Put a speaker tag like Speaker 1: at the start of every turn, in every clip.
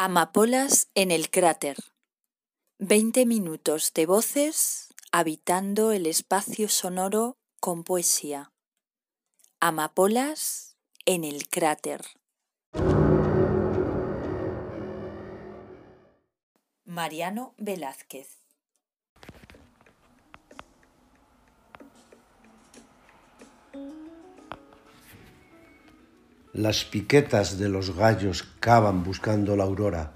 Speaker 1: Amapolas en el cráter. Veinte minutos de voces habitando el espacio sonoro con poesía. Amapolas en el cráter. Mariano Velázquez.
Speaker 2: Las piquetas de los gallos cavan buscando la aurora,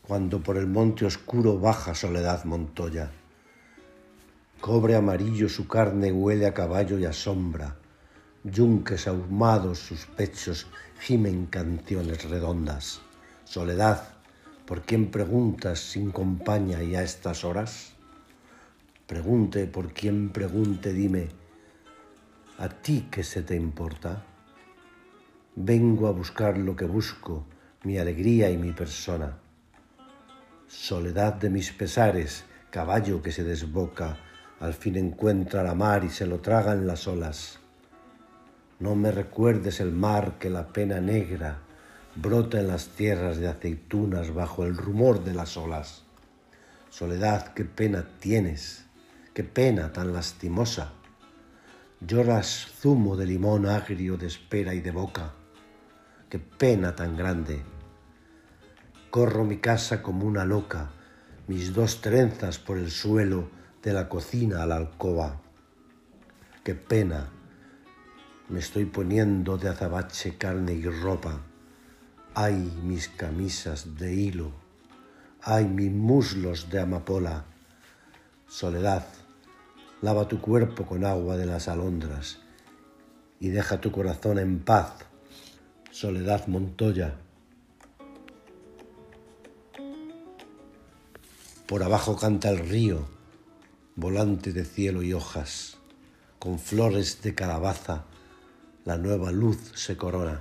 Speaker 2: cuando por el monte oscuro baja Soledad Montoya. Cobre amarillo su carne huele a caballo y a sombra. Yunques ahumados sus pechos gimen canciones redondas. Soledad, ¿por quién preguntas sin compañía y a estas horas? Pregunte por quién pregunte, dime, ¿a ti qué se te importa? Vengo a buscar lo que busco, mi alegría y mi persona. Soledad de mis pesares, caballo que se desboca, al fin encuentra la mar y se lo tragan las olas. No me recuerdes el mar que la pena negra brota en las tierras de aceitunas bajo el rumor de las olas. Soledad, qué pena tienes, qué pena tan lastimosa. Lloras zumo de limón agrio de espera y de boca qué pena tan grande. Corro mi casa como una loca, mis dos trenzas por el suelo de la cocina a la alcoba. Qué pena, me estoy poniendo de azabache carne y ropa. Ay, mis camisas de hilo, ay, mis muslos de amapola. Soledad, lava tu cuerpo con agua de las alondras y deja tu corazón en paz Soledad Montoya. Por abajo canta el río, volante de cielo y hojas, con flores de calabaza, la nueva luz se corona.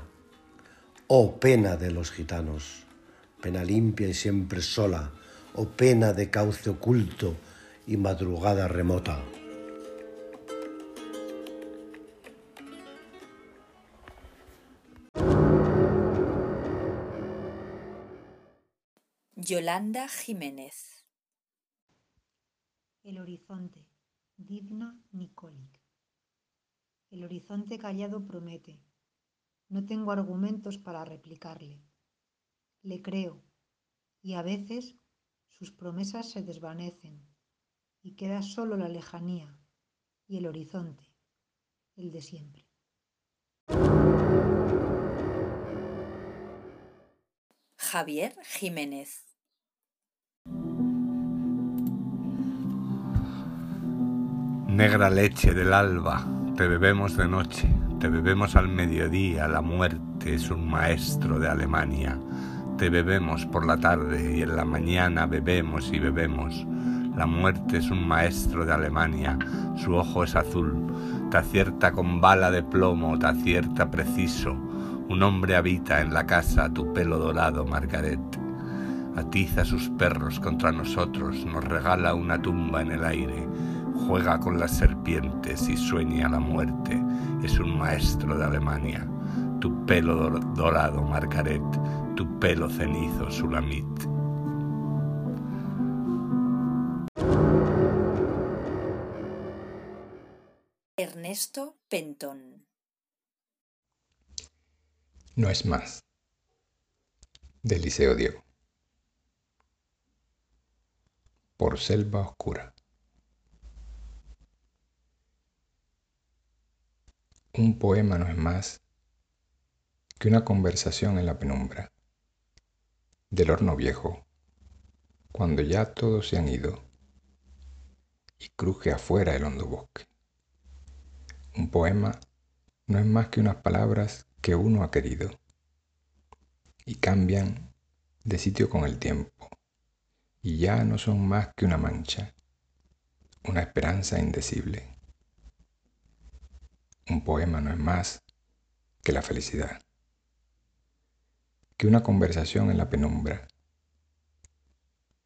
Speaker 2: Oh pena de los gitanos, pena limpia y siempre sola, oh pena de cauce oculto y madrugada remota.
Speaker 1: Yolanda Jiménez.
Speaker 3: El horizonte, Divna Nikolic. El horizonte callado promete. No tengo argumentos para replicarle. Le creo, y a veces sus promesas se desvanecen, y queda solo la lejanía y el horizonte, el de siempre.
Speaker 1: Javier Jiménez.
Speaker 4: Negra leche del alba, te bebemos de noche, te bebemos al mediodía, la muerte es un maestro de Alemania. Te bebemos por la tarde y en la mañana bebemos y bebemos. La muerte es un maestro de Alemania, su ojo es azul, te acierta con bala de plomo, te acierta preciso. Un hombre habita en la casa, tu pelo dorado, Margaret. Atiza sus perros contra nosotros, nos regala una tumba en el aire juega con las serpientes y sueña la muerte. Es un maestro de Alemania. Tu pelo dorado, Margaret, tu pelo cenizo, Sulamit.
Speaker 1: Ernesto Pentón.
Speaker 5: No es más. Del Liceo Diego. Por selva oscura. Un poema no es más que una conversación en la penumbra del horno viejo, cuando ya todos se han ido y cruje afuera el hondo bosque. Un poema no es más que unas palabras que uno ha querido y cambian de sitio con el tiempo y ya no son más que una mancha, una esperanza indecible. Un poema no es más que la felicidad, que una conversación en la penumbra,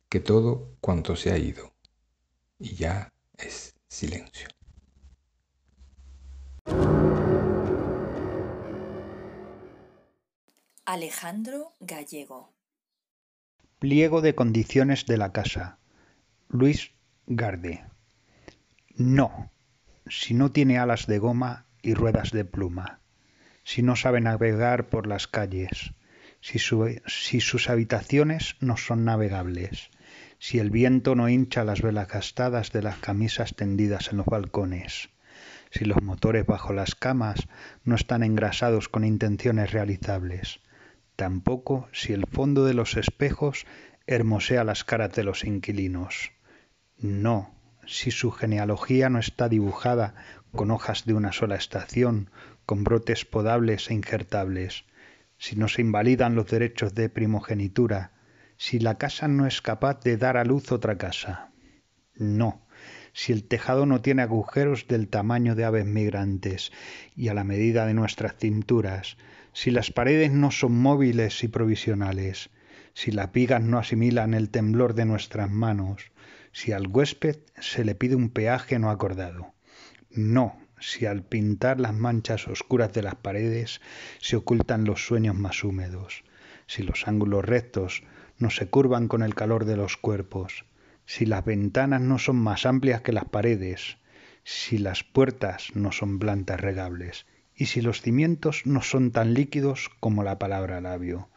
Speaker 5: que todo cuanto se ha ido y ya es silencio.
Speaker 1: Alejandro Gallego
Speaker 6: Pliego de condiciones de la casa. Luis Garde. No, si no tiene alas de goma y ruedas de pluma, si no sabe navegar por las calles, si, si sus habitaciones no son navegables, si el viento no hincha las velas gastadas de las camisas tendidas en los balcones, si los motores bajo las camas no están engrasados con intenciones realizables, tampoco si el fondo de los espejos hermosea las caras de los inquilinos. No, si su genealogía no está dibujada con hojas de una sola estación, con brotes podables e injertables, si no se invalidan los derechos de primogenitura, si la casa no es capaz de dar a luz otra casa. No, si el tejado no tiene agujeros del tamaño de aves migrantes y a la medida de nuestras cinturas, si las paredes no son móviles y provisionales, si las vigas no asimilan el temblor de nuestras manos, si al huésped se le pide un peaje no acordado. No, si al pintar las manchas oscuras de las paredes se ocultan los sueños más húmedos, si los ángulos rectos no se curvan con el calor de los cuerpos, si las ventanas no son más amplias que las paredes, si las puertas no son plantas regables, y si los cimientos no son tan líquidos como la palabra labio,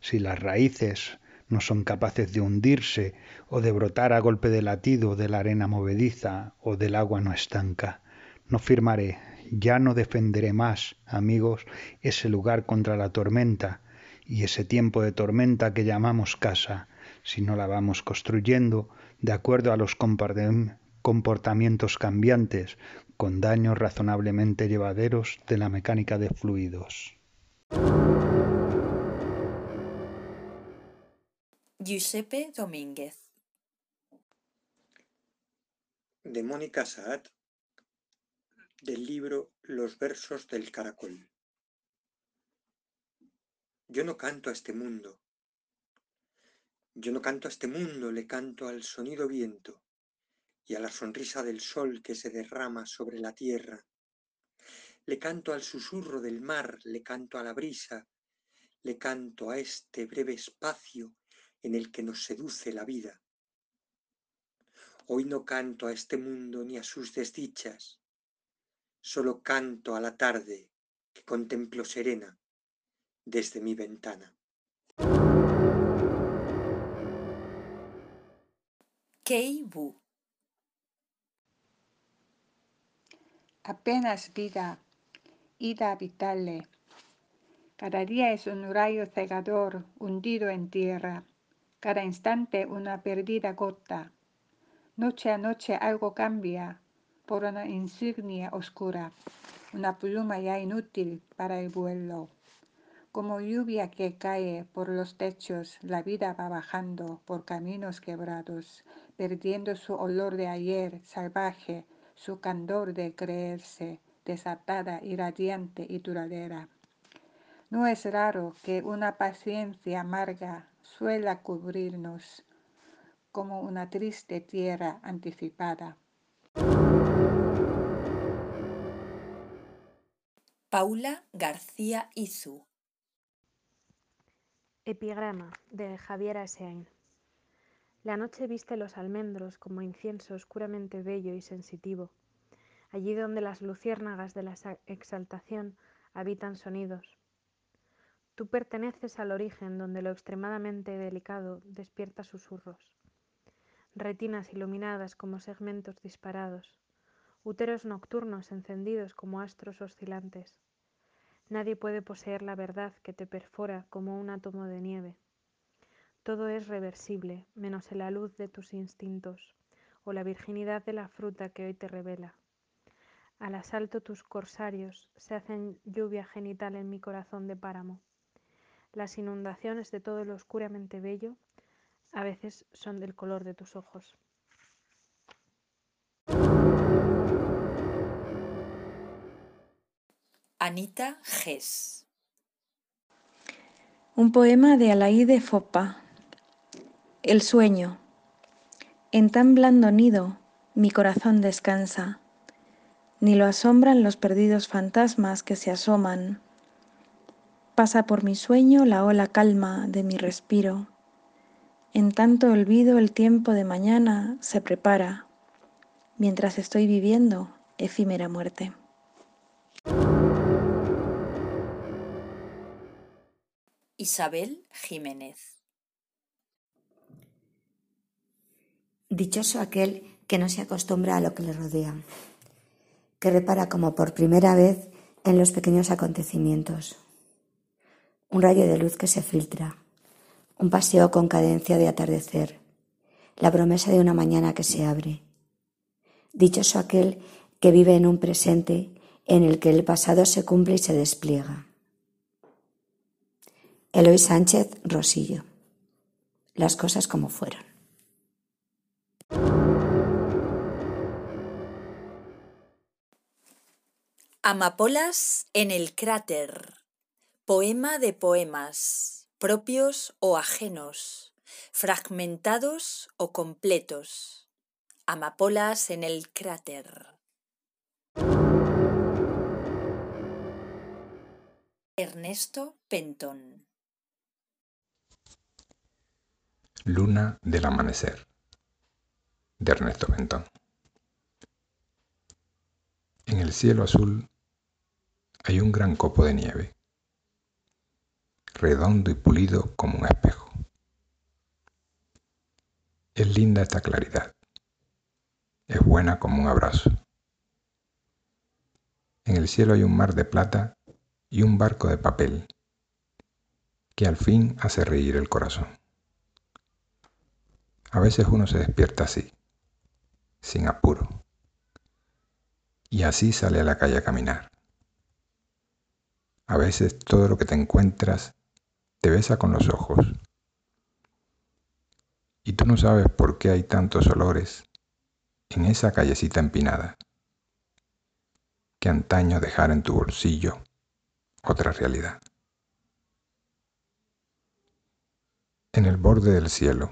Speaker 6: si las raíces no son capaces de hundirse o de brotar a golpe de latido de la arena movediza o del agua no estanca. No firmaré, ya no defenderé más, amigos, ese lugar contra la tormenta, y ese tiempo de tormenta que llamamos casa, si no la vamos construyendo de acuerdo a los comportamientos cambiantes, con daños razonablemente llevaderos de la mecánica de fluidos.
Speaker 1: Giuseppe Domínguez
Speaker 7: de Mónica Saad del libro Los versos del caracol. Yo no canto a este mundo. Yo no canto a este mundo, le canto al sonido viento y a la sonrisa del sol que se derrama sobre la tierra. Le canto al susurro del mar, le canto a la brisa, le canto a este breve espacio en el que nos seduce la vida. Hoy no canto a este mundo ni a sus desdichas, solo canto a la tarde que contemplo serena desde mi ventana.
Speaker 1: Kei Wu.
Speaker 8: Apenas vida, ida vitale. Cada día es un rayo cegador hundido en tierra, cada instante una perdida gota. Noche a noche algo cambia por una insignia oscura, una pluma ya inútil para el vuelo. Como lluvia que cae por los techos, la vida va bajando por caminos quebrados, perdiendo su olor de ayer salvaje, su candor de creerse, desatada y radiante y duradera. No es raro que una paciencia amarga suela cubrirnos como una triste tierra anticipada.
Speaker 1: Paula García Izu
Speaker 9: Epigrama de Javier Asein. La noche viste los almendros como incienso oscuramente bello y sensitivo, allí donde las luciérnagas de la exaltación habitan sonidos. Tú perteneces al origen donde lo extremadamente delicado despierta susurros. Retinas iluminadas como segmentos disparados, úteros nocturnos encendidos como astros oscilantes Nadie puede poseer la verdad que te perfora como un átomo de nieve. Todo es reversible, menos la luz de tus instintos o la virginidad de la fruta que hoy te revela. Al asalto tus corsarios se hacen lluvia genital en mi corazón de páramo. Las inundaciones de todo lo oscuramente bello a veces son del color de tus ojos.
Speaker 1: Anita Gess.
Speaker 10: Un poema de Alaí Fopa. El sueño. En tan blando nido mi corazón descansa, ni lo asombran los perdidos fantasmas que se asoman. Pasa por mi sueño la ola calma de mi respiro. En tanto olvido el tiempo de mañana se prepara, mientras estoy viviendo efímera muerte.
Speaker 1: Isabel Jiménez
Speaker 11: Dichoso aquel que no se acostumbra a lo que le rodea, que repara como por primera vez en los pequeños acontecimientos. Un rayo de luz que se filtra, un paseo con cadencia de atardecer, la promesa de una mañana que se abre. Dichoso aquel que vive en un presente en el que el pasado se cumple y se despliega. Eloy Sánchez Rosillo. Las cosas como fueron.
Speaker 1: Amapolas en el cráter. Poema de poemas, propios o ajenos, fragmentados o completos. Amapolas en el cráter. Ernesto Pentón.
Speaker 5: Luna del amanecer de Ernesto Pentón. En el cielo azul hay un gran copo de nieve, redondo y pulido como un espejo. Es linda esta claridad, es buena como un abrazo. En el cielo hay un mar de plata y un barco de papel que al fin hace reír el corazón. A veces uno se despierta así, sin apuro, y así sale a la calle a caminar. A veces todo lo que te encuentras te besa con los ojos. Y tú no sabes por qué hay tantos olores en esa callecita empinada que antaño dejar en tu bolsillo otra realidad. En el borde del cielo,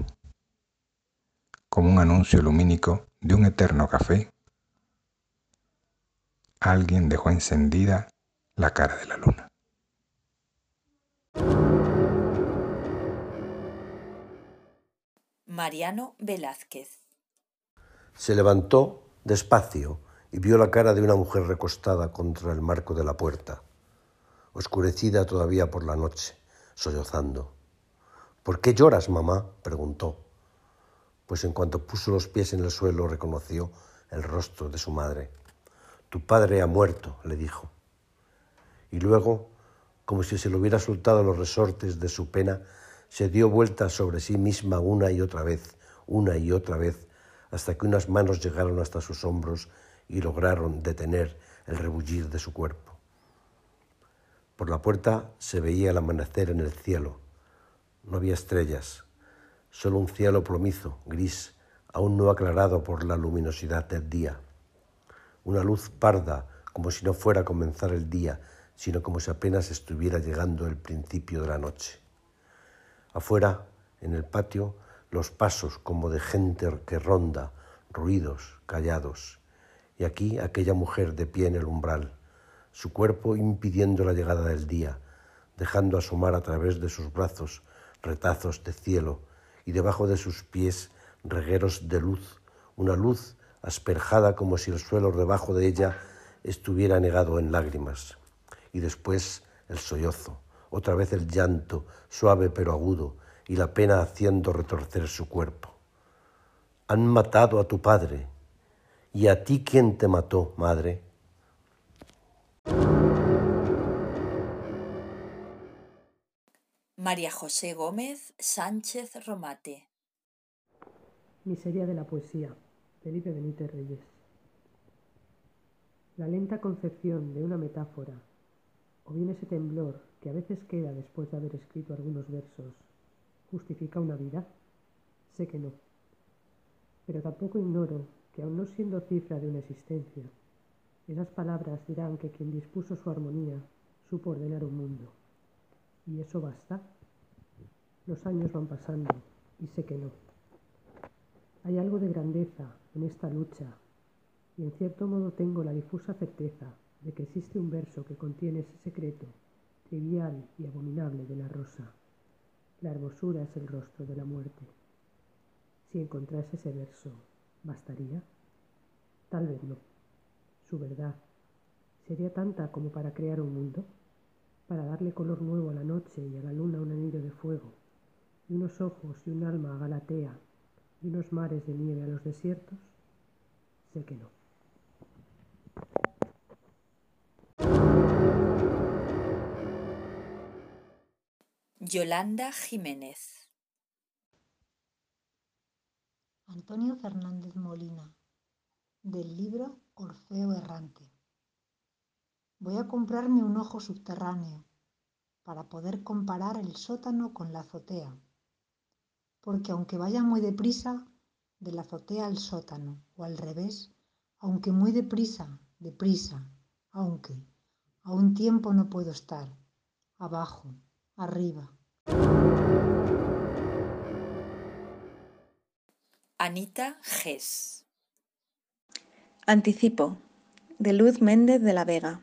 Speaker 5: como un anuncio lumínico de un eterno café, alguien dejó encendida la cara de la luna.
Speaker 1: Mariano Velázquez.
Speaker 2: Se levantó despacio y vio la cara de una mujer recostada contra el marco de la puerta, oscurecida todavía por la noche, sollozando. ¿Por qué lloras, mamá? preguntó, pues en cuanto puso los pies en el suelo reconoció el rostro de su madre. Tu padre ha muerto, le dijo. Y luego, como si se le hubiera soltado los resortes de su pena, se dio vuelta sobre sí misma una y otra vez, una y otra vez, hasta que unas manos llegaron hasta sus hombros y lograron detener el rebullir de su cuerpo. Por la puerta se veía el amanecer en el cielo. No había estrellas, solo un cielo plomizo, gris, aún no aclarado por la luminosidad del día. Una luz parda, como si no fuera a comenzar el día, sino como si apenas estuviera llegando el principio de la noche. Afuera, en el patio, los pasos como de gente que ronda, ruidos, callados. Y aquí aquella mujer de pie en el umbral, su cuerpo impidiendo la llegada del día, dejando asomar a través de sus brazos retazos de cielo y debajo de sus pies regueros de luz, una luz asperjada como si el suelo debajo de ella estuviera negado en lágrimas. Y después el sollozo, otra vez el llanto, suave pero agudo, y la pena haciendo retorcer su cuerpo. Han matado a tu padre. ¿Y a ti quién te mató, madre?
Speaker 1: María José Gómez Sánchez Romate.
Speaker 12: Miseria de la poesía. Felipe Benítez Reyes. La lenta concepción de una metáfora, o bien ese temblor que a veces queda después de haber escrito algunos versos, ¿justifica una vida? Sé que no. Pero tampoco ignoro que aun no siendo cifra de una existencia, esas palabras dirán que quien dispuso su armonía supo ordenar un mundo. ¿Y eso basta? Los años van pasando y sé que no. Hay algo de grandeza en esta lucha y en cierto modo tengo la difusa certeza de que existe un verso que contiene ese secreto trivial y abominable de la rosa. La hermosura es el rostro de la muerte. Si encontrase ese verso, ¿bastaría? Tal vez no. Su verdad sería tanta como para crear un mundo, para darle color nuevo a la noche y a la luna un anillo de fuego, y unos ojos y un alma a Galatea, y unos mares de nieve a los desiertos. Sé que no.
Speaker 1: Yolanda Jiménez
Speaker 3: Antonio Fernández Molina, del libro Orfeo Errante. Voy a comprarme un ojo subterráneo para poder comparar el sótano con la azotea, porque aunque vaya muy deprisa, de la azotea al sótano, o al revés, aunque muy deprisa, deprisa, aunque, a un tiempo no puedo estar, abajo, arriba.
Speaker 1: Anita Gess.
Speaker 10: Anticipo, de Luz Méndez de la Vega.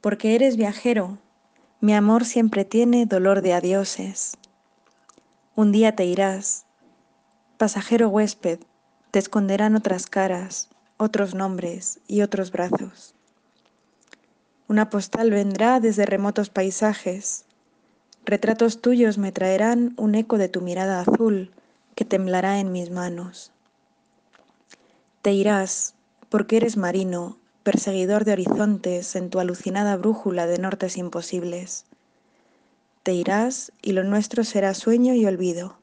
Speaker 10: Porque eres viajero, mi amor siempre tiene dolor de adioses. Un día te irás, pasajero huésped, te esconderán otras caras, otros nombres y otros brazos. Una postal vendrá desde remotos paisajes. Retratos tuyos me traerán un eco de tu mirada azul que temblará en mis manos. Te irás, porque eres marino, perseguidor de horizontes en tu alucinada brújula de nortes imposibles. Te irás y lo nuestro será sueño y olvido.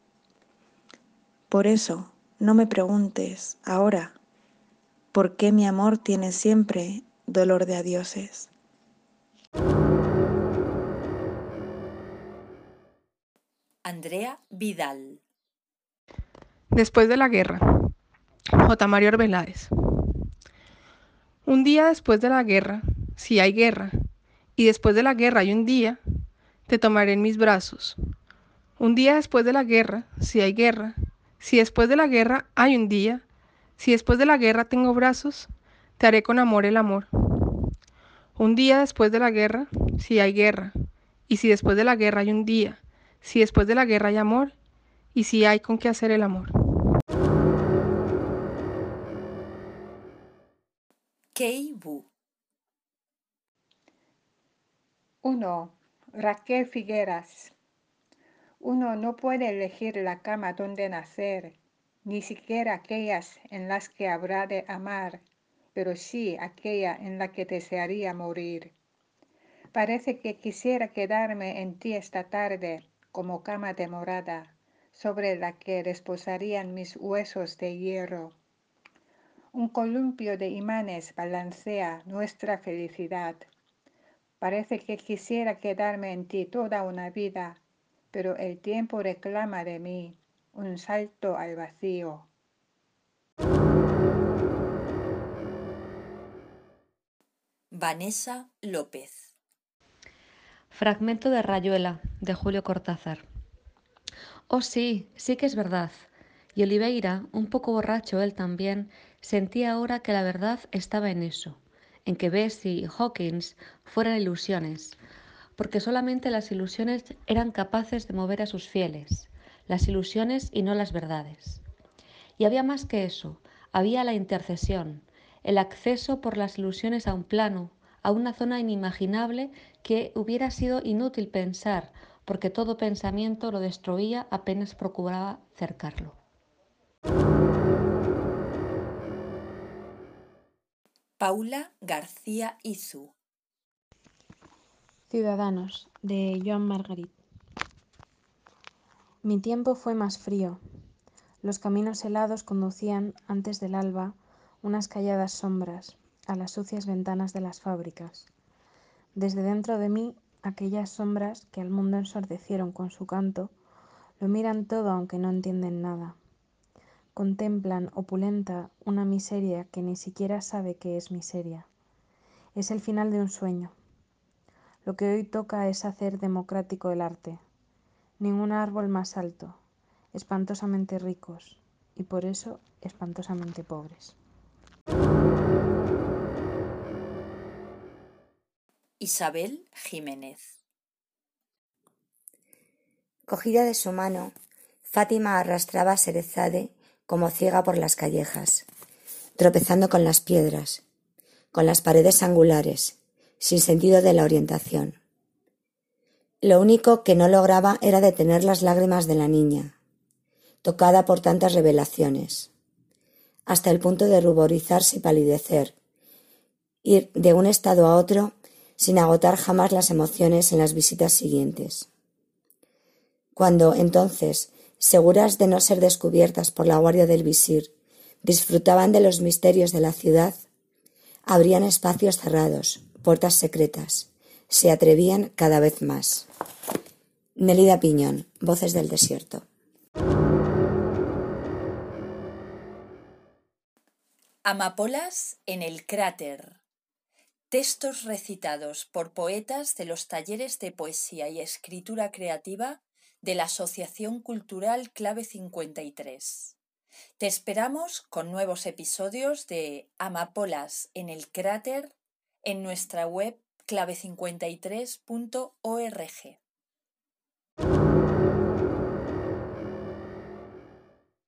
Speaker 10: Por eso, no me preguntes ahora por qué mi amor tiene siempre dolor de adioses.
Speaker 1: Andrea Vidal.
Speaker 13: Después de la guerra. J. Mario Arbeláez. Un día después de la guerra, si hay guerra, y después de la guerra hay un día, te tomaré en mis brazos. Un día después de la guerra, si hay guerra, si después de la guerra hay un día, si después de la guerra tengo brazos, te haré con amor el amor. Un día después de la guerra, si hay guerra, y si después de la guerra hay un día, si después de la guerra hay amor, y si hay con qué hacer el amor.
Speaker 1: Kei Bu.
Speaker 8: 1. Raquel Figueras. Uno no puede elegir la cama donde nacer, ni siquiera aquellas en las que habrá de amar pero sí aquella en la que desearía morir. Parece que quisiera quedarme en ti esta tarde como cama de morada, sobre la que desposarían mis huesos de hierro. Un columpio de imanes balancea nuestra felicidad. Parece que quisiera quedarme en ti toda una vida, pero el tiempo reclama de mí un salto al vacío.
Speaker 1: Vanessa López.
Speaker 14: Fragmento de Rayuela, de Julio Cortázar. Oh sí, sí que es verdad. Y Oliveira, un poco borracho él también, sentía ahora que la verdad estaba en eso, en que Bessie y Hawkins fueran ilusiones, porque solamente las ilusiones eran capaces de mover a sus fieles, las ilusiones y no las verdades. Y había más que eso, había la intercesión, el acceso por las ilusiones a un plano, a una zona inimaginable que hubiera sido inútil pensar, porque todo pensamiento lo destruía apenas procuraba cercarlo.
Speaker 1: Paula García Izu.
Speaker 9: Ciudadanos, de Joan Margarit. Mi tiempo fue más frío. Los caminos helados conducían, antes del alba, unas calladas sombras a las sucias ventanas de las fábricas. Desde dentro de mí, aquellas sombras que al mundo ensordecieron con su canto, lo miran todo aunque no entienden nada. Contemplan opulenta una miseria que ni siquiera sabe que es miseria. Es el final de un sueño. Lo que hoy toca es hacer democrático el arte. Ningún árbol más alto, espantosamente ricos y por eso espantosamente pobres.
Speaker 1: Isabel Jiménez.
Speaker 11: Cogida de su mano, Fátima arrastraba a Serezade como ciega por las callejas, tropezando con las piedras, con las paredes angulares, sin sentido de la orientación. Lo único que no lograba era detener las lágrimas de la niña, tocada por tantas revelaciones, hasta el punto de ruborizarse y palidecer, ir de un estado a otro sin agotar jamás las emociones en las visitas siguientes. Cuando entonces, seguras de no ser descubiertas por la guardia del visir, disfrutaban de los misterios de la ciudad, abrían espacios cerrados, puertas secretas, se atrevían cada vez más. Nelida Piñón, Voces del Desierto.
Speaker 1: Amapolas en el cráter. Textos recitados por poetas de los talleres de poesía y escritura creativa de la Asociación Cultural Clave 53. Te esperamos con nuevos episodios de Amapolas en el cráter en nuestra web clave53.org.